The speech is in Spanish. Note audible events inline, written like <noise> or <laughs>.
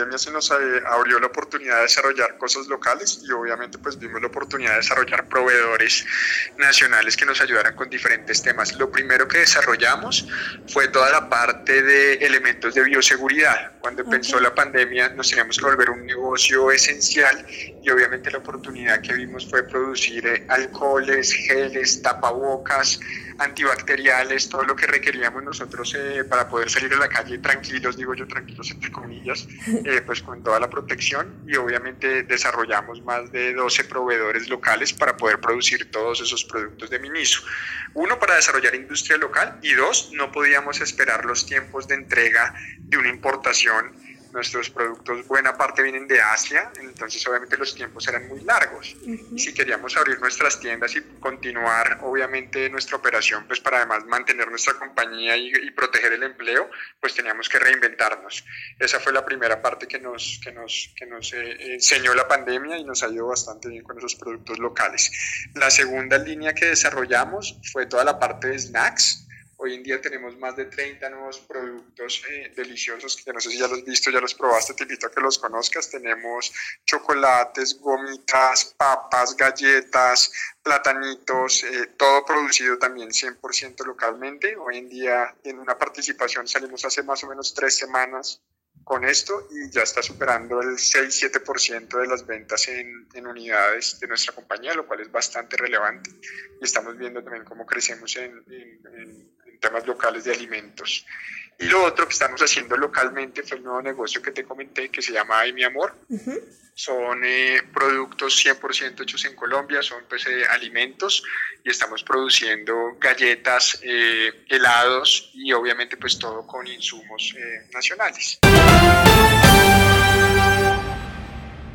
pandemia se nos eh, abrió la oportunidad de desarrollar cosas locales y obviamente pues vimos la oportunidad de desarrollar proveedores nacionales que nos ayudaran con diferentes temas. Lo primero que desarrollamos fue toda la parte de elementos de bioseguridad. Cuando empezó la pandemia nos teníamos que volver un negocio esencial y obviamente la oportunidad que vimos fue producir eh, alcoholes, geles, tapabocas, antibacteriales, todo lo que requeríamos nosotros eh, para poder salir a la calle tranquilos, digo yo tranquilos entre comillas, <laughs> eh, pues con toda la protección y obviamente desarrollamos más de 12 proveedores locales para poder producir todos esos productos de Miniso. Uno, para desarrollar industria local y dos, no podíamos esperar los tiempos de entrega de una importación nuestros productos buena parte vienen de Asia, entonces obviamente los tiempos eran muy largos. Y si queríamos abrir nuestras tiendas y continuar obviamente nuestra operación, pues para además mantener nuestra compañía y, proteger el empleo, pues teníamos que reinventarnos. Esa fue la primera parte que nos, que nos, que nos eh, enseñó la pandemia y nos ayudó bastante bien con esos productos locales. La segunda línea que desarrollamos fue toda la parte de snacks Hoy en día tenemos más de 30 nuevos productos eh, deliciosos que no sé si ya los has visto, ya los probaste, te invito a que los conozcas. Tenemos chocolates, gomitas, papas, galletas, platanitos, eh, todo producido también 100% localmente. Hoy en día en una participación salimos hace más o menos tres semanas con esto y ya está superando el 6-7% de las ventas en, en, unidades de nuestra compañía, lo cual es bastante relevante. Y estamos viendo también cómo crecemos en, en temas locales de alimentos. Y lo otro que estamos haciendo localmente fue el nuevo negocio que te comenté que se llama Ay Mi Amor. Son eh, productos 100% hechos en Colombia, son pues eh, alimentos y estamos produciendo galletas, eh, helados y obviamente pues todo con insumos nacionales.